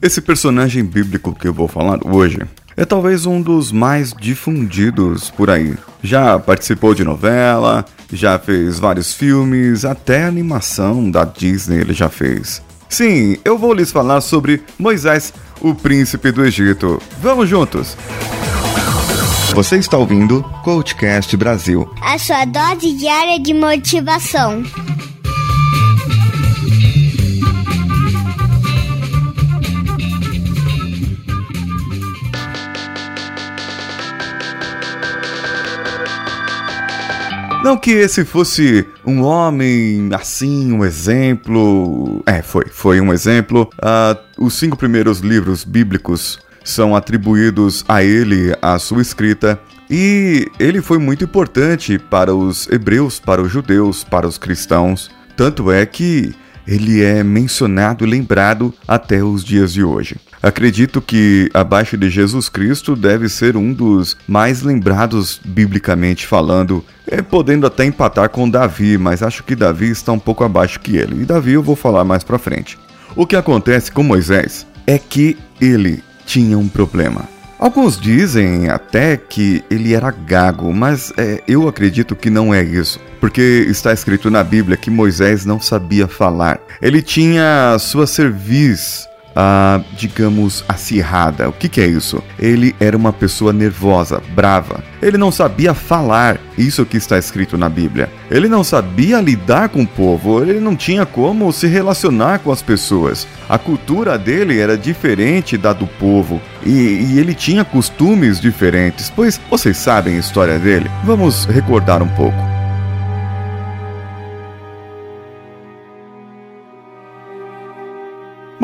Esse personagem bíblico que eu vou falar hoje é talvez um dos mais difundidos por aí. Já participou de novela, já fez vários filmes, até animação da Disney ele já fez. Sim, eu vou lhes falar sobre Moisés, o príncipe do Egito. Vamos juntos! Você está ouvindo Coachcast Brasil a sua dose diária de motivação. Não que esse fosse um homem assim, um exemplo. É, foi, foi um exemplo. Uh, os cinco primeiros livros bíblicos são atribuídos a ele, a sua escrita, e ele foi muito importante para os hebreus, para os judeus, para os cristãos. Tanto é que ele é mencionado e lembrado até os dias de hoje. Acredito que abaixo de Jesus Cristo deve ser um dos mais lembrados biblicamente falando, é, podendo até empatar com Davi, mas acho que Davi está um pouco abaixo que ele. E Davi eu vou falar mais para frente. O que acontece com Moisés é que ele tinha um problema. Alguns dizem até que ele era gago, mas é, eu acredito que não é isso, porque está escrito na Bíblia que Moisés não sabia falar. Ele tinha sua cerviz ah, digamos, acirrada. O que, que é isso? Ele era uma pessoa nervosa, brava. Ele não sabia falar, isso que está escrito na Bíblia. Ele não sabia lidar com o povo, ele não tinha como se relacionar com as pessoas. A cultura dele era diferente da do povo e, e ele tinha costumes diferentes, pois vocês sabem a história dele. Vamos recordar um pouco.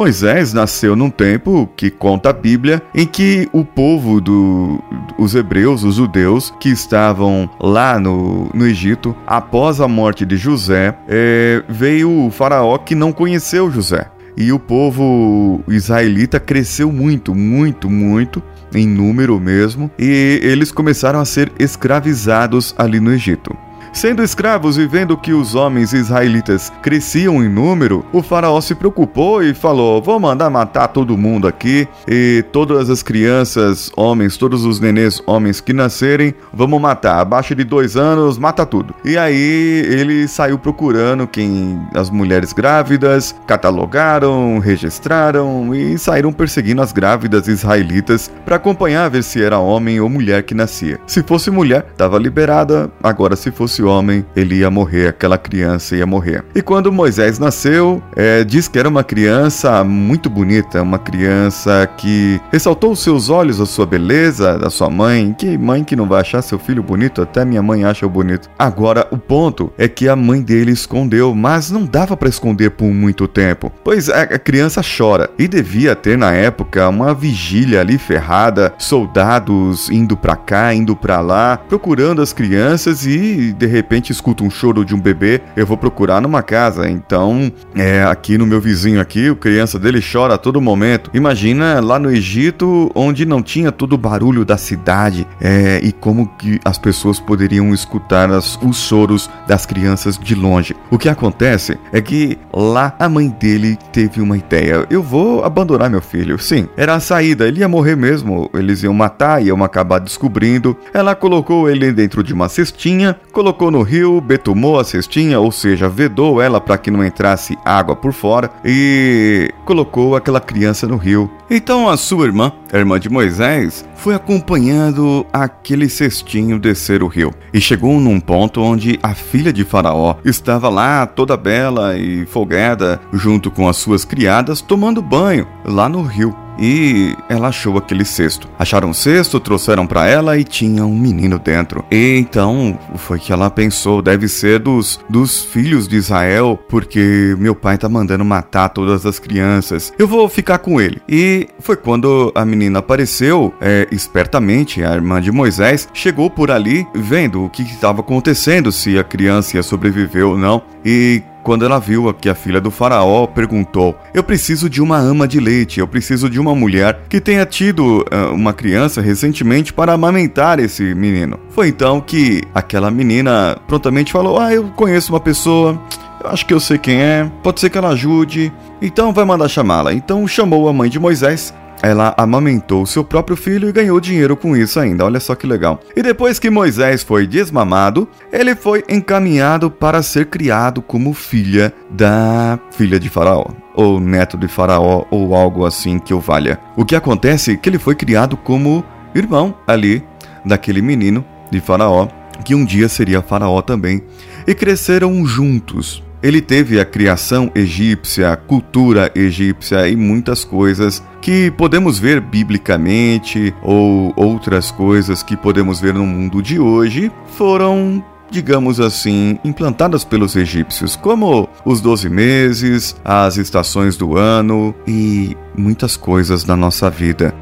Moisés nasceu num tempo que conta a Bíblia em que o povo dos do, hebreus, os judeus, que estavam lá no, no Egito, após a morte de José, é, veio o faraó que não conheceu José. E o povo israelita cresceu muito, muito, muito, em número mesmo, e eles começaram a ser escravizados ali no Egito. Sendo escravos e vendo que os homens israelitas cresciam em número, o faraó se preocupou e falou: Vou mandar matar todo mundo aqui e todas as crianças, homens, todos os nenês homens que nascerem, vamos matar. Abaixo de dois anos, mata tudo. E aí ele saiu procurando quem as mulheres grávidas, catalogaram, registraram e saíram perseguindo as grávidas israelitas para acompanhar ver se era homem ou mulher que nascia. Se fosse mulher, estava liberada. Agora, se fosse homem, ele ia morrer, aquela criança ia morrer. E quando Moisés nasceu, é, diz que era uma criança muito bonita, uma criança que ressaltou os seus olhos, a sua beleza, da sua mãe. Que mãe que não vai achar seu filho bonito? Até minha mãe acha bonito. Agora, o ponto é que a mãe dele escondeu, mas não dava para esconder por muito tempo, pois a criança chora e devia ter na época uma vigília ali ferrada, soldados indo para cá, indo para lá, procurando as crianças e de repente escuto um choro de um bebê, eu vou procurar numa casa. Então, é aqui no meu vizinho aqui, o criança dele chora a todo momento. Imagina lá no Egito, onde não tinha todo o barulho da cidade, é, e como que as pessoas poderiam escutar as, os choros das crianças de longe. O que acontece é que lá a mãe dele teve uma ideia. Eu vou abandonar meu filho. Sim, era a saída. Ele ia morrer mesmo. Eles iam matar, iam acabar descobrindo. Ela colocou ele dentro de uma cestinha, colocou no rio, betumou a cestinha, ou seja, vedou ela para que não entrasse água por fora e colocou aquela criança no rio. Então a sua irmã, a irmã de Moisés, foi acompanhando aquele cestinho descer o rio e chegou num ponto onde a filha de Faraó estava lá toda bela e folgada junto com as suas criadas tomando banho lá no rio e ela achou aquele cesto. Acharam um cesto, trouxeram para ela e tinha um menino dentro. E então foi que ela pensou, deve ser dos, dos filhos de Israel, porque meu pai tá mandando matar todas as crianças. Eu vou ficar com ele. E foi quando a menina apareceu, é, espertamente, a irmã de Moisés, chegou por ali vendo o que estava acontecendo, se a criança ia sobreviver ou não. E quando ela viu que a filha do faraó perguntou: Eu preciso de uma ama de leite, eu preciso de uma mulher que tenha tido uh, uma criança recentemente para amamentar esse menino. Foi então que aquela menina prontamente falou: Ah, eu conheço uma pessoa acho que eu sei quem é, pode ser que ela ajude, então vai mandar chamá-la. Então chamou a mãe de Moisés ela amamentou seu próprio filho e ganhou dinheiro com isso ainda. Olha só que legal. E depois que Moisés foi desmamado, ele foi encaminhado para ser criado como filha da filha de Faraó, ou neto de Faraó, ou algo assim que o valha. O que acontece é que ele foi criado como irmão ali daquele menino de Faraó, que um dia seria Faraó também, e cresceram juntos. Ele teve a criação egípcia, a cultura egípcia e muitas coisas que podemos ver biblicamente ou outras coisas que podemos ver no mundo de hoje foram digamos assim, implantadas pelos egípcios, como os 12 meses, as estações do ano e muitas coisas da nossa vida.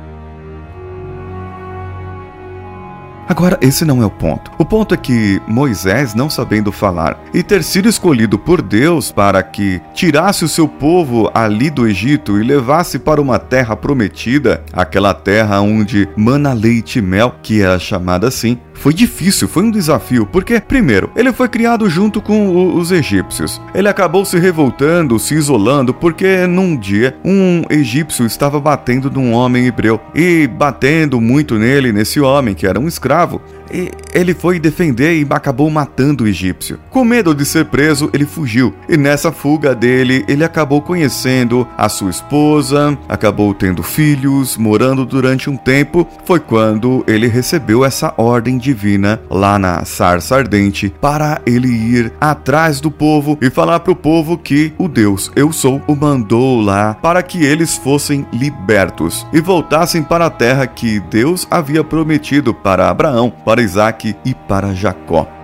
Agora, esse não é o ponto. O ponto é que Moisés, não sabendo falar e ter sido escolhido por Deus para que tirasse o seu povo ali do Egito e levasse para uma terra prometida, aquela terra onde mana leite e mel, que é chamada assim, foi difícil, foi um desafio, porque, primeiro, ele foi criado junto com os egípcios. Ele acabou se revoltando, se isolando, porque num dia um egípcio estava batendo num homem hebreu e batendo muito nele, nesse homem que era um escravo escravo ele foi defender e acabou matando o egípcio. Com medo de ser preso, ele fugiu. E nessa fuga dele, ele acabou conhecendo a sua esposa, acabou tendo filhos, morando durante um tempo. Foi quando ele recebeu essa ordem divina lá na sarça ardente para ele ir atrás do povo e falar para o povo que o Deus Eu Sou o mandou lá para que eles fossem libertos e voltassem para a terra que Deus havia prometido para Abraão, para Isaac e para Jacó.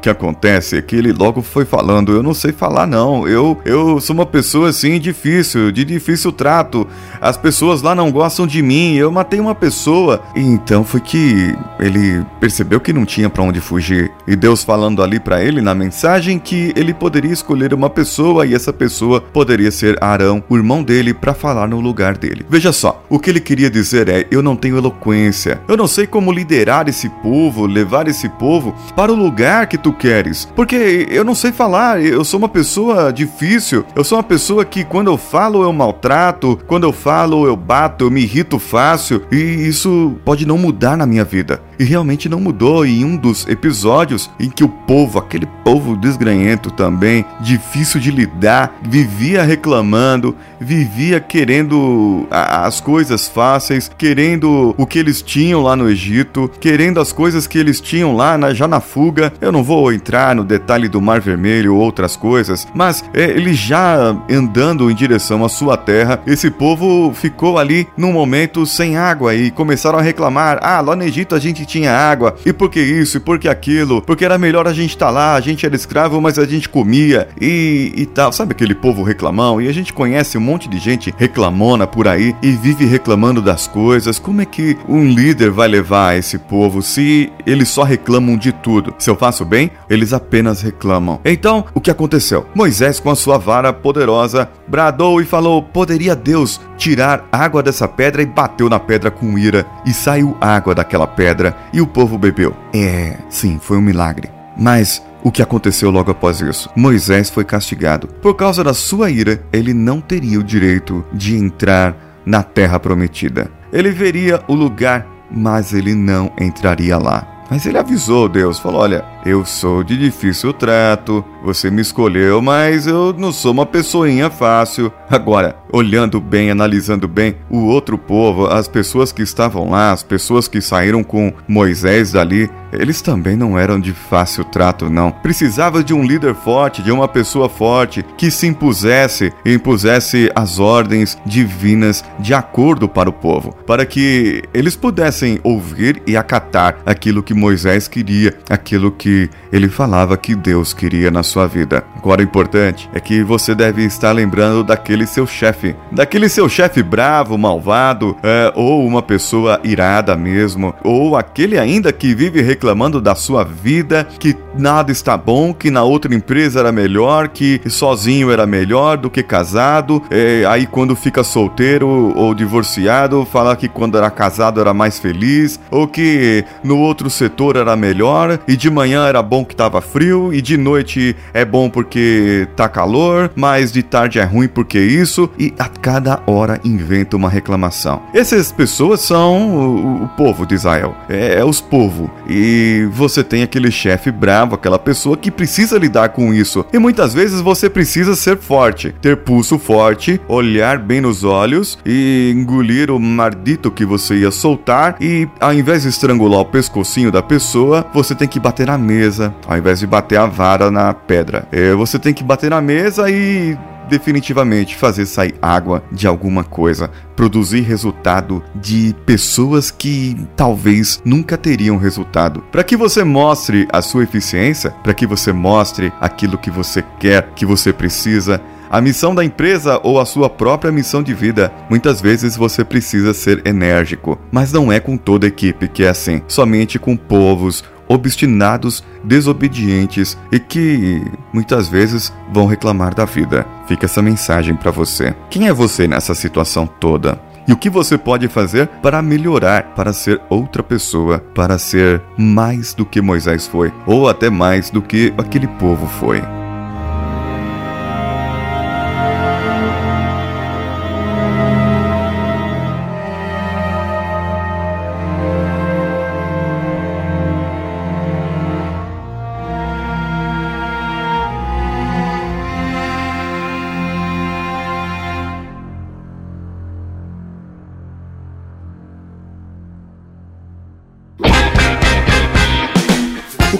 Que acontece é que ele logo foi falando: Eu não sei falar, não. Eu, eu sou uma pessoa assim difícil, de difícil trato. As pessoas lá não gostam de mim. Eu matei uma pessoa. E então foi que ele percebeu que não tinha para onde fugir. E Deus falando ali para ele na mensagem que ele poderia escolher uma pessoa e essa pessoa poderia ser Arão, o irmão dele, para falar no lugar dele. Veja só, o que ele queria dizer é: Eu não tenho eloquência. Eu não sei como liderar esse povo, levar esse povo para o lugar que tu tu queres. Porque eu não sei falar, eu sou uma pessoa difícil, eu sou uma pessoa que quando eu falo eu maltrato, quando eu falo eu bato, eu me irrito fácil e isso pode não mudar na minha vida. E realmente não mudou em um dos episódios em que o povo, aquele povo desgranhento também, difícil de lidar, vivia reclamando, vivia querendo as coisas fáceis, querendo o que eles tinham lá no Egito, querendo as coisas que eles tinham lá na, já na fuga. Eu não vou entrar no detalhe do Mar Vermelho ou outras coisas, mas é, ele já andando em direção à sua terra, esse povo ficou ali num momento sem água e começaram a reclamar: ah, lá no Egito a gente tinha água, e por que isso, e por que aquilo, porque era melhor a gente estar tá lá, a gente era escravo, mas a gente comia e, e tal. Sabe aquele povo reclamão? E a gente conhece um monte de gente reclamona por aí e vive reclamando das coisas. Como é que um líder vai levar esse povo se eles só reclamam de tudo? Se eu faço bem, eles apenas reclamam. Então, o que aconteceu? Moisés, com a sua vara poderosa, bradou e falou: Poderia Deus tirar água dessa pedra? E bateu na pedra com ira, e saiu água daquela pedra e o povo bebeu. É, sim, foi um milagre. Mas o que aconteceu logo após isso? Moisés foi castigado. Por causa da sua ira, ele não teria o direito de entrar na terra prometida. Ele veria o lugar, mas ele não entraria lá. Mas ele avisou Deus, falou: Olha, eu sou de difícil trato, você me escolheu, mas eu não sou uma pessoinha fácil. Agora, olhando bem, analisando bem, o outro povo, as pessoas que estavam lá, as pessoas que saíram com Moisés dali, eles também não eram de fácil trato, não. Precisava de um líder forte, de uma pessoa forte que se impusesse e impusesse as ordens divinas de acordo para o povo, para que eles pudessem ouvir e acatar aquilo que Moisés queria, aquilo que ele falava que Deus queria na sua vida. Agora, o importante é que você deve estar lembrando daquele seu chefe, daquele seu chefe bravo, malvado, é, ou uma pessoa irada mesmo, ou aquele ainda que vive reclamando da sua vida, que nada está bom, que na outra empresa era melhor, que sozinho era melhor do que casado, é, aí quando fica solteiro ou divorciado, fala que quando era casado era mais feliz, ou que no outro setor era melhor e de manhã era bom que tava frio e de noite é bom porque tá calor, mas de tarde é ruim porque isso e a cada hora inventa uma reclamação. Essas pessoas são o, o povo de Israel, é, é os povo e você tem aquele chefe bravo, aquela pessoa que precisa lidar com isso e muitas vezes você precisa ser forte, ter pulso forte, olhar bem nos olhos e engolir o mardito que você ia soltar e ao invés de estrangular o pescocinho da pessoa, você tem que bater na mesa, ao invés de bater a vara na pedra. É, você tem que bater na mesa e definitivamente fazer sair água de alguma coisa, produzir resultado de pessoas que talvez nunca teriam resultado. Para que você mostre a sua eficiência, para que você mostre aquilo que você quer, que você precisa, a missão da empresa ou a sua própria missão de vida. Muitas vezes você precisa ser enérgico, mas não é com toda a equipe que é assim, somente com povos obstinados, desobedientes e que muitas vezes vão reclamar da vida. Fica essa mensagem para você. Quem é você nessa situação toda? E o que você pode fazer para melhorar, para ser outra pessoa, para ser mais do que Moisés foi, ou até mais do que aquele povo foi?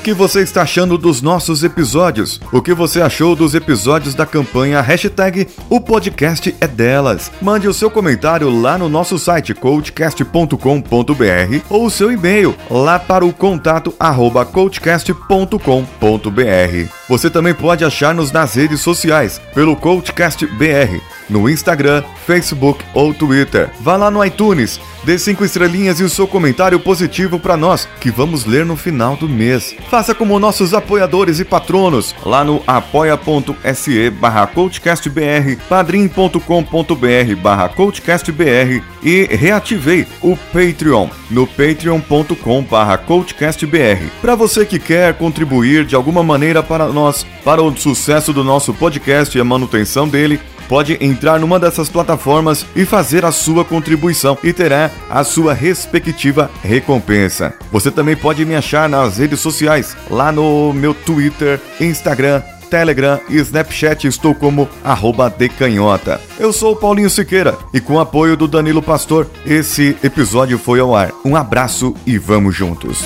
Que você está achando dos nossos episódios? O que você achou dos episódios da campanha hashtag O Podcast é Delas? Mande o seu comentário lá no nosso site coachcast.com.br ou o seu e-mail lá para o contato arroba coachcast.com.br. Você também pode achar-nos nas redes sociais pelo Coachcast BR no Instagram, Facebook ou Twitter. Vá lá no iTunes, dê cinco estrelinhas e o seu comentário positivo para nós, que vamos ler no final do mês. Faça como nossos apoiadores e patronos lá no apoia.se barra coachcastbr, padrim.com.br barra coachcastbr e reativei o Patreon no patreon.com barra coachcastbr. Para você que quer contribuir de alguma maneira para nós, para o sucesso do nosso podcast e a manutenção dele, pode entrar numa dessas plataformas e fazer a sua contribuição e terá a sua respectiva recompensa. Você também pode me achar nas redes sociais, lá no meu Twitter, Instagram, Telegram e Snapchat estou como arroba decanhota. Eu sou o Paulinho Siqueira e com o apoio do Danilo Pastor, esse episódio foi ao ar. Um abraço e vamos juntos.